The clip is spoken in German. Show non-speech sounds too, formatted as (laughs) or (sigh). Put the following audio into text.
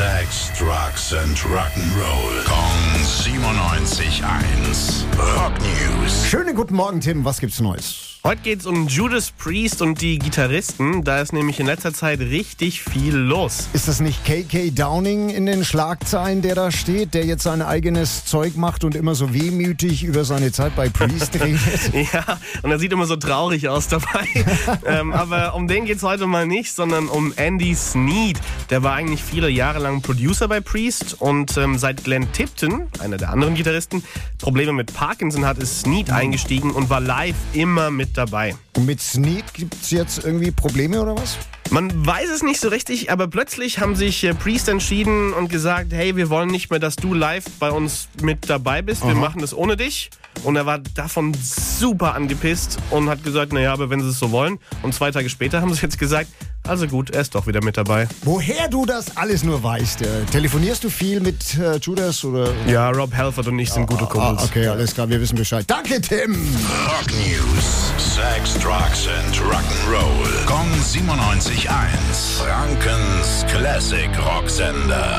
Sex, Drugs and Rock'n'Roll. Kong 97.1. Rock News. Schönen guten Morgen, Tim. Was gibt's Neues? Heute geht's um Judas Priest und die Gitarristen. Da ist nämlich in letzter Zeit richtig viel los. Ist das nicht KK Downing in den Schlagzeilen, der da steht, der jetzt sein eigenes Zeug macht und immer so wehmütig über seine Zeit bei Priest (laughs) redet? Ja, und er sieht immer so traurig aus dabei. (laughs) ähm, aber um den geht's heute mal nicht, sondern um Andy Sneed. Der war eigentlich viele Jahre lang Producer bei Priest und ähm, seit Glenn Tipton, einer der anderen Gitarristen, Probleme mit Parkinson hat, ist Sneed eingestiegen und war live immer mit dabei. Und mit Sneed gibt's jetzt irgendwie Probleme oder was? Man weiß es nicht so richtig, aber plötzlich haben sich äh, Priest entschieden und gesagt, hey, wir wollen nicht mehr, dass du live bei uns mit dabei bist. Wir Aha. machen das ohne dich. Und er war davon super angepisst und hat gesagt, naja, aber wenn sie es so wollen. Und zwei Tage später haben sie jetzt gesagt, also gut, er ist doch wieder mit dabei. Woher du das alles nur weißt. Äh, telefonierst du viel mit äh, Judas oder? Ja, Rob Halford und ich sind gute Ah, Kumpels. okay, alles klar, wir wissen Bescheid. Danke, Tim. Rock News. Sex, Drugs and Rock'n'Roll. Kong 97.1. Frankens Classic Rocksender.